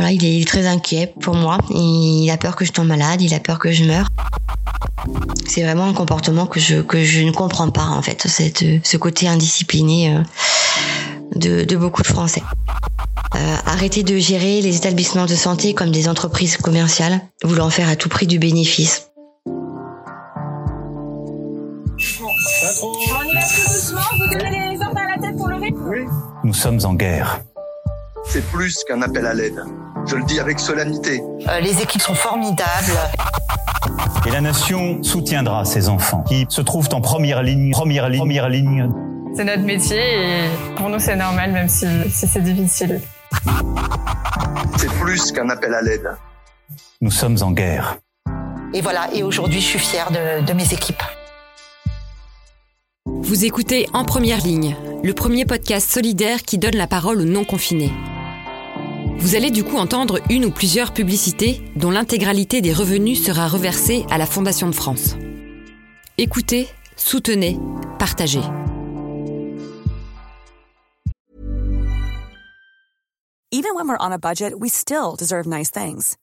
Voilà, il est très inquiet pour moi. Il a peur que je tombe malade, il a peur que je meure. C'est vraiment un comportement que je, que je ne comprends pas, en fait, cette, ce côté indiscipliné euh, de, de beaucoup de Français. Euh, arrêter de gérer les établissements de santé comme des entreprises commerciales, voulant faire à tout prix du bénéfice. Nous sommes en guerre. C'est plus qu'un appel à l'aide. Je le dis avec solennité. Euh, les équipes sont formidables. Et la nation soutiendra ces enfants qui se trouvent en première ligne, première ligne, première ligne. C'est notre métier et pour nous c'est normal même si, si c'est difficile. C'est plus qu'un appel à l'aide. Nous sommes en guerre. Et voilà, et aujourd'hui je suis fière de, de mes équipes. Vous écoutez En Première Ligne, le premier podcast solidaire qui donne la parole aux non-confinés. Vous allez du coup entendre une ou plusieurs publicités dont l'intégralité des revenus sera reversée à la Fondation de France. Écoutez, soutenez, partagez. Even when we're on a budget, we still deserve nice things.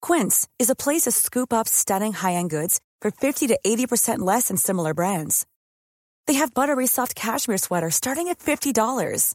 Quince is a place to scoop up stunning high-end goods for 50 to 80% less than similar brands. They have buttery soft cashmere sweaters starting at $50,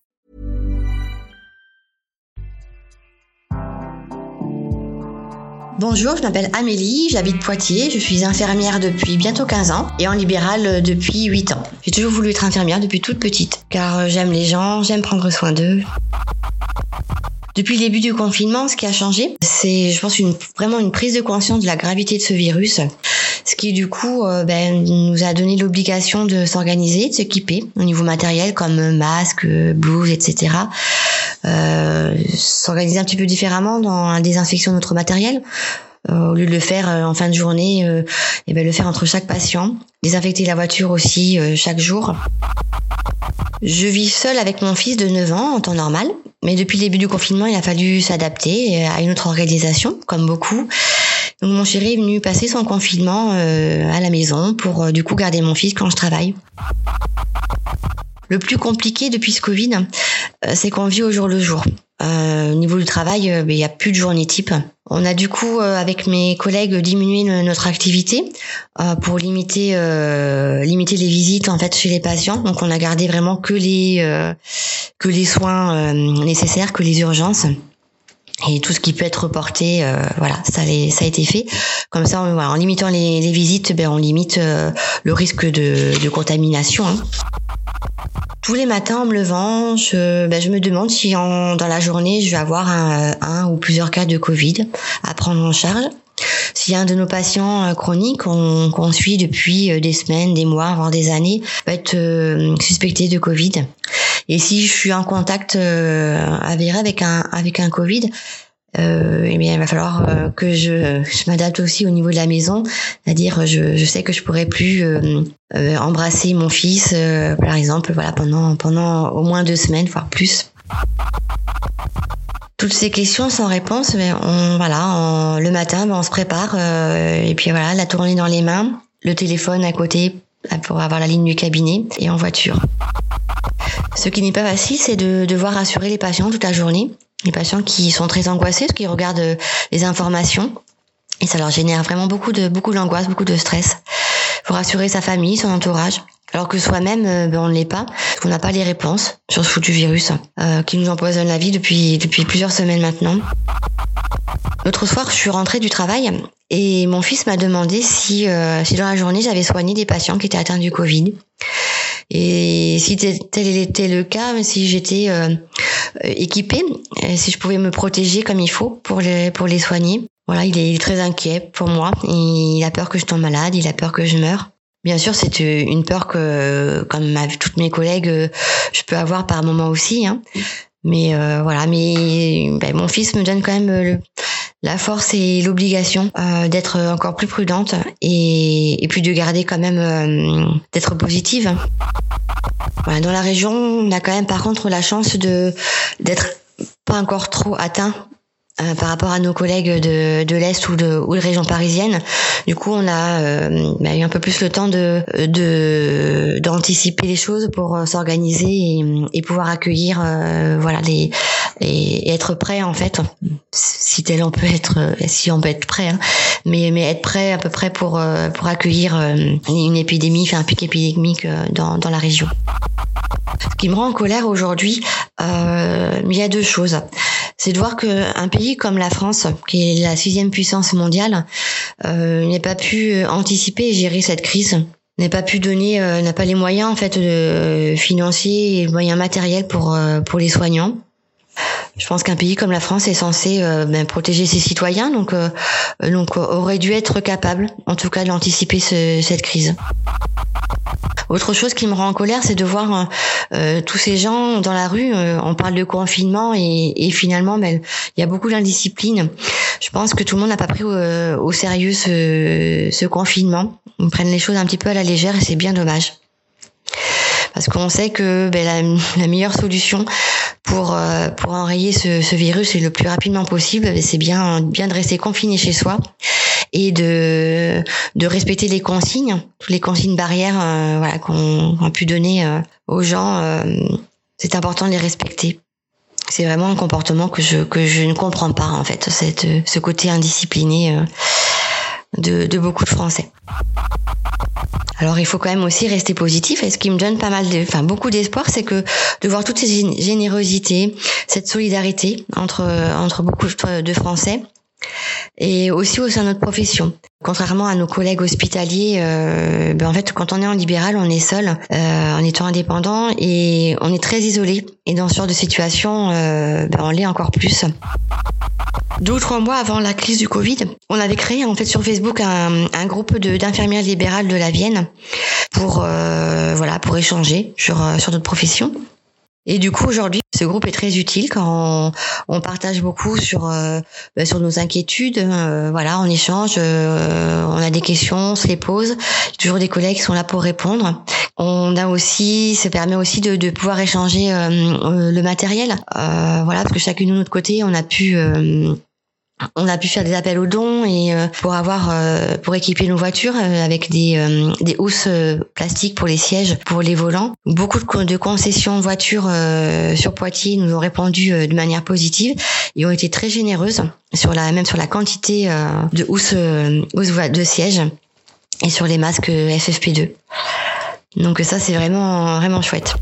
Bonjour, je m'appelle Amélie, j'habite Poitiers, je suis infirmière depuis bientôt 15 ans et en libéral depuis 8 ans. J'ai toujours voulu être infirmière depuis toute petite car j'aime les gens, j'aime prendre soin d'eux. Depuis le début du confinement, ce qui a changé, c'est, je pense, une, vraiment une prise de conscience de la gravité de ce virus, ce qui du coup euh, ben, nous a donné l'obligation de s'organiser, de s'équiper au niveau matériel comme masques, blouses, etc. Euh, s'organiser un petit peu différemment dans la désinfection de notre matériel. Euh, au lieu de le faire euh, en fin de journée, euh, et ben le faire entre chaque patient. Désinfecter la voiture aussi chaque jour. Je vis seule avec mon fils de 9 ans en temps normal, mais depuis le début du confinement, il a fallu s'adapter à une autre organisation, comme beaucoup. Donc mon chéri est venu passer son confinement à la maison pour du coup garder mon fils quand je travaille. Le plus compliqué depuis ce Covid, c'est qu'on vit au jour le jour. Euh, au niveau du travail, euh, ben, il n'y a plus de journée type. On a du coup, avec mes collègues, diminué notre activité pour limiter limiter les visites en fait chez les patients. Donc, on a gardé vraiment que les que les soins nécessaires, que les urgences et tout ce qui peut être reporté, voilà, ça, a été fait. Comme ça, en limitant les, visites, ben, on limite le risque de, contamination. Hein. Tous les matins en me levant, je, ben, je me demande si dans la journée je vais avoir un, ou plusieurs cas de Covid à prendre en charge. A un de nos patients euh, chroniques qu'on suit depuis euh, des semaines, des mois, voire des années, va être euh, suspecté de Covid. Et si je suis en contact avec un avec un Covid, euh, eh bien, il va falloir euh, que je, je m'adapte aussi au niveau de la maison, c'est-à-dire je, je sais que je pourrais plus euh, euh embrasser mon fils, euh, par exemple, voilà pendant pendant au moins deux semaines, voire plus. Toutes ces questions sans réponse, mais on voilà, le matin, ben, on se prépare et puis voilà, la tournée dans les mains, le téléphone à côté pour avoir la ligne du cabinet et en voiture. Ce qui n'est pas facile, c'est de devoir assurer les patients toute la journée les patients qui sont très angoissés, parce qu'ils regardent euh, les informations et ça leur génère vraiment beaucoup de beaucoup d'angoisse, beaucoup de stress. Pour rassurer sa famille, son entourage, alors que soi-même euh, ben, on ne l'est pas, parce qu'on n'a pas les réponses sur ce foutu virus euh, qui nous empoisonne la vie depuis depuis plusieurs semaines maintenant. L'autre soir, je suis rentrée du travail et mon fils m'a demandé si si dans la journée j'avais soigné des patients qui étaient atteints du Covid. Et si tel était le cas, si j'étais euh, équipée, si je pouvais me protéger comme il faut pour les, pour les soigner. Voilà, il est très inquiet pour moi. Il a peur que je tombe malade, il a peur que je meure. Bien sûr, c'est une peur que, comme toutes mes collègues, je peux avoir par moment aussi. Hein. Mais euh, voilà, mais ben, mon fils me donne quand même le, la force et l'obligation euh, d'être encore plus prudente et, et, puis de garder quand même euh, d'être positive. Voilà, dans la région, on a quand même par contre la chance de d'être pas encore trop atteint euh, par rapport à nos collègues de, de l'Est ou de, ou de région parisienne. Du coup, on a euh, bah, eu un peu plus le temps de de d'anticiper les choses pour euh, s'organiser et, et, pouvoir accueillir voilà les et, être prêt en fait si tel on peut être si on peut être prêt hein, mais mais être prêt à peu près pour pour accueillir une épidémie enfin un pic épidémique dans dans la région. Ce qui me rend en colère aujourd'hui, euh, il y a deux choses c'est de voir qu'un pays comme la France, qui est la sixième puissance mondiale, euh, n'ait pas pu anticiper et gérer cette crise n'a pas pu donner, euh, n'a pas les moyens en fait de, financiers et moyens matériels pour euh, pour les soignants. Je pense qu'un pays comme la France est censé euh, ben, protéger ses citoyens, donc donc aurait dû être capable, en tout cas, d'anticiper cette crise. Autre chose qui me rend en colère, c'est de voir euh, euh, tous ces gens dans la rue. Euh, on parle de confinement et, finalement, ben, il y a beaucoup d'indiscipline. Je pense que tout le monde n'a pas pris au, sérieux ce, ce confinement. Ils prennent les choses un petit peu à la légère et c'est bien dommage parce qu'on sait que ben, la, la, meilleure solution pour pour enrayer ce, ce virus et le plus rapidement possible, ben, c'est bien bien de rester confiné chez soi et de de respecter les consignes, toutes les consignes barrières euh, voilà qu'on a pu donner euh, aux gens. Euh, c'est important de les respecter. C'est vraiment un comportement que je que je ne comprends pas en fait, cette ce côté indiscipliné de, de beaucoup de Français. Alors il faut quand même aussi rester positif et ce qui me donne pas mal de, enfin beaucoup d'espoir, c'est que de voir toute cette générosité, cette solidarité entre entre beaucoup de Français et aussi au sein de notre profession. Contrairement à nos collègues hospitaliers, euh, ben en fait, quand on est en libéral, on est seul, euh, en étant indépendant, et on est très isolé. Et dans ce genre de situation, euh, ben on l'est encore plus. Deux ou trois mois avant la crise du Covid, on avait créé en fait sur Facebook un, un groupe d'infirmières libérales de la Vienne pour euh, voilà pour échanger sur euh, sur notre profession. Et du coup, aujourd'hui, ce groupe est très utile quand on, partage beaucoup sur euh, bah, sur nos inquiétudes. Euh, voilà, on échange, euh, on a des questions, on se les pose. Toujours des collègues qui sont là pour répondre. On a aussi, ça permet aussi de, de pouvoir échanger le matériel. voilà, parce que chacune de notre côté, on a pu on a pu faire des appels aux dons et euh, pour avoir euh, pour équiper nos voitures euh, avec des des housses plastiques pour les sièges pour les volants. Beaucoup de, concessions voitures sur Poitiers nous ont répondu de manière positive et ont été très généreuses sur la même sur la quantité de housses housses de sièges et sur les masques FFP2 donc ça c'est vraiment vraiment chouette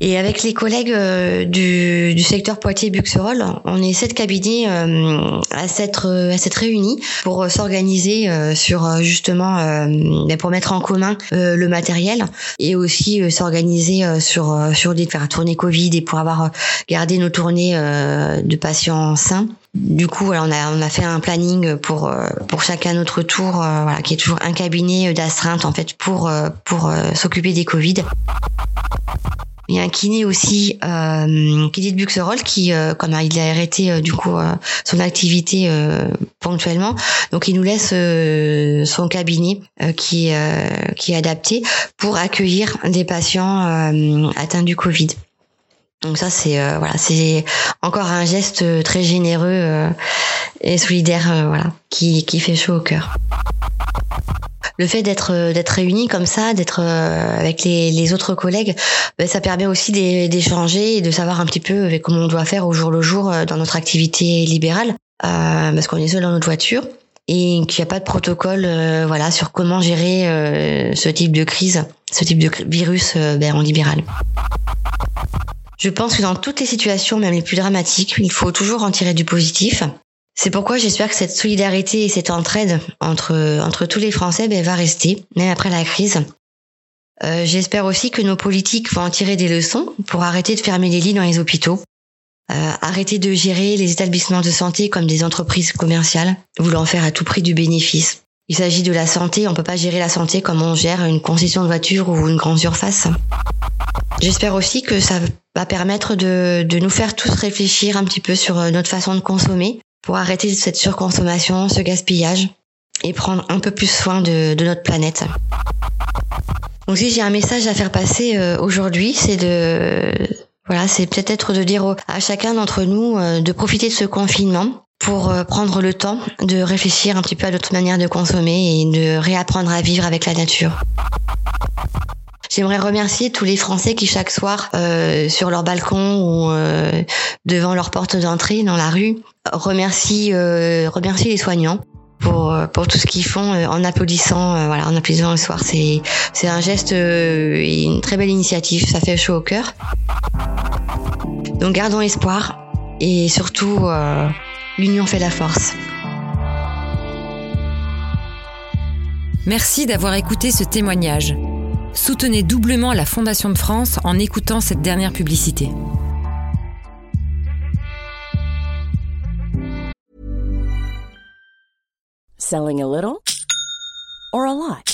et avec les collègues euh, du, du, secteur Poitiers-Buxerolles, on est sept cabinets euh, à s'être à s'être réunis pour s'organiser euh, sur justement ben, pour mettre en commun le matériel et aussi s'organiser sur sur des faire tourner Covid et pour avoir gardé nos tournées de patients sains. Du coup, on a on a fait un planning pour pour chacun notre tour, voilà, qui est toujours un cabinet d'astreinte en fait pour pour s'occuper des Covid. Il y a un kiné aussi, euh, kiné de Buxerolles, qui, euh, comme il a arrêté euh, du coup euh, son activité ponctuellement, donc il nous laisse son cabinet qui qui est adapté pour accueillir des patients atteints du Covid. Donc ça c'est voilà c'est encore un geste très généreux et solidaire voilà qui qui fait chaud au cœur le fait d'être euh, d'être réunis comme ça, d'être euh, avec les, autres collègues, ben, ça permet aussi d'échanger et de savoir un petit peu euh, comment on doit faire au jour le jour dans notre activité libérale, euh, parce qu'on est seul dans notre voiture et qu'il n'y a pas de protocole, voilà, sur comment gérer ce type de crise, ce type de virus ben, en libéral. Je pense que dans toutes les situations, même les plus dramatiques, il faut toujours en tirer du positif. C'est pourquoi j'espère que cette solidarité et cette entraide entre, entre tous les Français ben, va rester, même après la crise. Euh, j'espère aussi que nos politiques vont en tirer des leçons pour arrêter de fermer les lits dans les hôpitaux, euh, arrêter de gérer les établissements de santé comme des entreprises commerciales, voulant faire à tout prix du bénéfice. Il s'agit de la santé, on peut pas gérer la santé comme on gère une concession de voiture ou une grande surface. J'espère aussi que ça va permettre de, de nous faire tous réfléchir un petit peu sur euh, notre façon de consommer, pour arrêter cette surconsommation, ce gaspillage et prendre un peu plus soin de, notre planète. Donc si j'ai un message à faire passer euh, aujourd'hui, c'est de Voilà, c'est peut-être de dire à chacun d'entre nous euh, de profiter de ce confinement pour euh, prendre le temps de réfléchir un petit peu à d'autres manières de consommer et de réapprendre à vivre avec la nature. J'aimerais remercier tous les Français qui chaque soir, euh, sur leur balcon ou euh, devant leur porte d'entrée dans la rue, remercient, euh, les soignants pour, tout ce qu'ils font en applaudissant, voilà, en applaudissant le soir. C'est, c'est un geste et une très belle initiative. Ça fait chaud au cœur. Donc gardons espoir et surtout, l'union fait la force. Merci d'avoir écouté ce témoignage. Soutenez doublement la Fondation de France en écoutant cette dernière publicité. Selling a little or a lot?